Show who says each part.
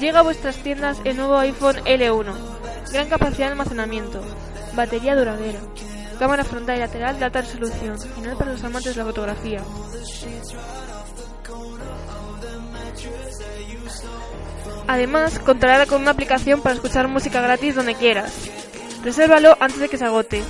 Speaker 1: Llega a vuestras tiendas el nuevo iPhone L1. Gran capacidad de almacenamiento. Batería duradera. Cámara frontal y lateral de alta resolución. Final para los amantes de la fotografía. Además, contará con una aplicación para escuchar música gratis donde quieras. Resérvalo antes de que se agote.